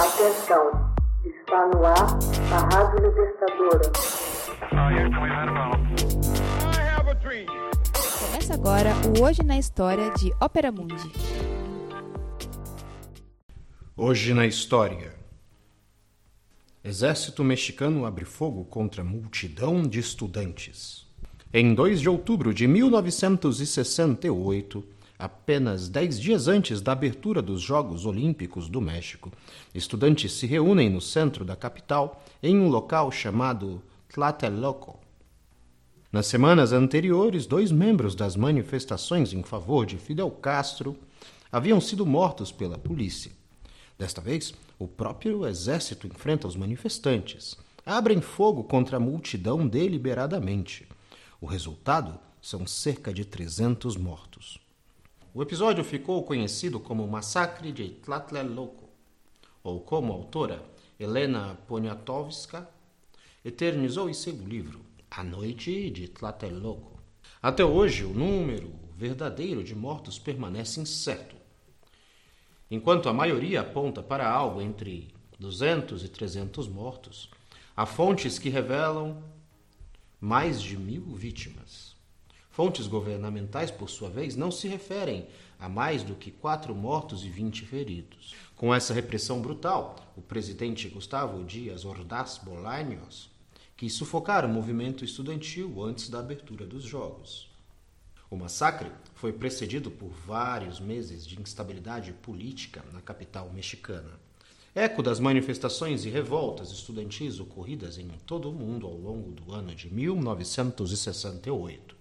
Atenção, está no ar a Rádio Libertadora. Começa agora o Hoje na História de Ópera Mundi. Hoje na História. Exército mexicano abre fogo contra multidão de estudantes. Em 2 de outubro de 1968, apenas dez dias antes da abertura dos Jogos Olímpicos do México, estudantes se reúnem no centro da capital em um local chamado Tlatelolco. Nas semanas anteriores, dois membros das manifestações em favor de Fidel Castro haviam sido mortos pela polícia. Desta vez, o próprio exército enfrenta os manifestantes. Abrem fogo contra a multidão deliberadamente. O resultado são cerca de 300 mortos. O episódio ficou conhecido como Massacre de Tlatelolco, ou como a autora Helena Poniatowska eternizou em seu livro A Noite de Tlatelolco. Até hoje, o número verdadeiro de mortos permanece incerto. Enquanto a maioria aponta para algo entre 200 e 300 mortos, há fontes que revelam mais de mil vítimas. Fontes governamentais, por sua vez, não se referem a mais do que quatro mortos e vinte feridos. Com essa repressão brutal, o presidente Gustavo Dias Ordaz Bolaños quis sufocar o movimento estudantil antes da abertura dos Jogos. O massacre foi precedido por vários meses de instabilidade política na capital mexicana. Eco das manifestações e revoltas estudantis ocorridas em todo o mundo ao longo do ano de 1968.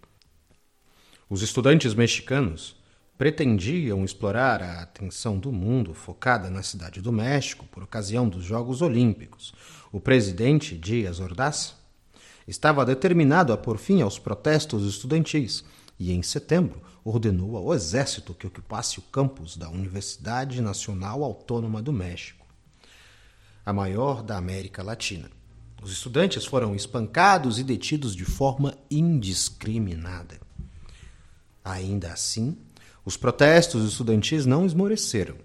Os estudantes mexicanos pretendiam explorar a atenção do mundo focada na cidade do México por ocasião dos Jogos Olímpicos. O presidente Dias Ordaz estava determinado a pôr fim aos protestos estudantis e, em setembro, ordenou ao exército que ocupasse o campus da Universidade Nacional Autônoma do México, a maior da América Latina. Os estudantes foram espancados e detidos de forma indiscriminada. Ainda assim, os protestos estudantis não esmoreceram.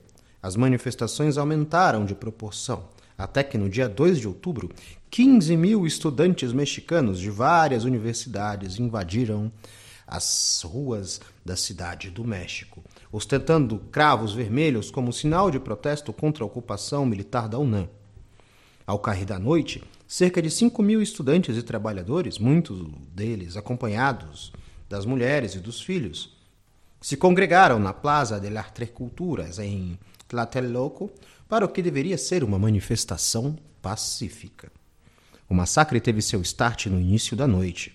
As manifestações aumentaram de proporção, até que no dia 2 de outubro, 15 mil estudantes mexicanos de várias universidades invadiram as ruas da cidade do México, ostentando cravos vermelhos como sinal de protesto contra a ocupação militar da UNAM. Ao cair da noite, cerca de 5 mil estudantes e trabalhadores, muitos deles acompanhados das mulheres e dos filhos, se congregaram na Plaza de las Tres Culturas, em Tlatelolco, para o que deveria ser uma manifestação pacífica. O massacre teve seu start no início da noite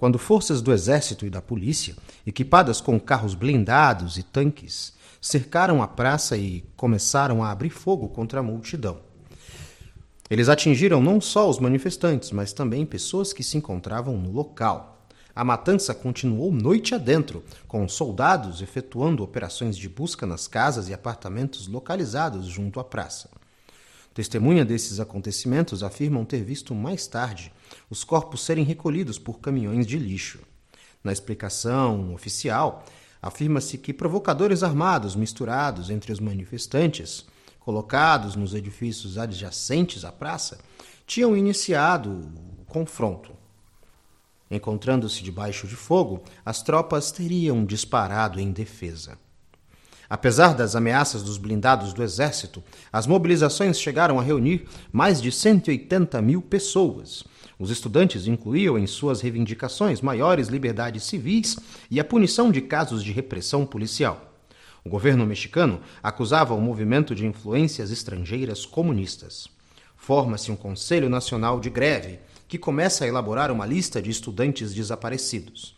quando forças do exército e da polícia, equipadas com carros blindados e tanques, cercaram a praça e começaram a abrir fogo contra a multidão. Eles atingiram não só os manifestantes, mas também pessoas que se encontravam no local. A matança continuou noite adentro, com soldados efetuando operações de busca nas casas e apartamentos localizados junto à praça. Testemunha desses acontecimentos afirmam ter visto mais tarde os corpos serem recolhidos por caminhões de lixo. Na explicação oficial, afirma-se que provocadores armados misturados entre os manifestantes, colocados nos edifícios adjacentes à praça, tinham iniciado o confronto. Encontrando-se debaixo de fogo, as tropas teriam disparado em defesa. Apesar das ameaças dos blindados do exército, as mobilizações chegaram a reunir mais de 180 mil pessoas. Os estudantes incluíam em suas reivindicações maiores liberdades civis e a punição de casos de repressão policial. O governo mexicano acusava o movimento de influências estrangeiras comunistas. Forma-se um Conselho Nacional de Greve, que começa a elaborar uma lista de estudantes desaparecidos.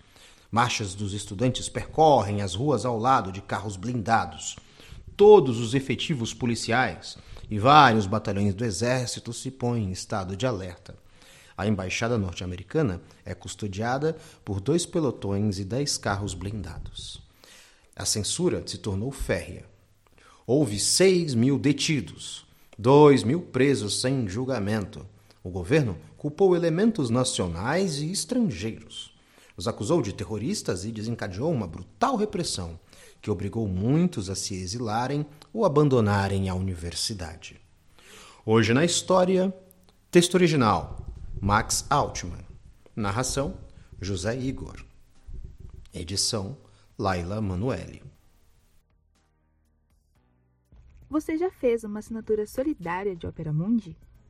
Marchas dos estudantes percorrem as ruas ao lado de carros blindados. Todos os efetivos policiais e vários batalhões do exército se põem em estado de alerta. A embaixada norte-americana é custodiada por dois pelotões e dez carros blindados. A censura se tornou férrea. Houve seis mil detidos, dois mil presos sem julgamento. O governo culpou elementos nacionais e estrangeiros. Os acusou de terroristas e desencadeou uma brutal repressão que obrigou muitos a se exilarem ou abandonarem a universidade. Hoje na história, texto original Max Altman, narração José Igor, edição Laila Manuelle. Você já fez uma assinatura solidária de Opera Mundi?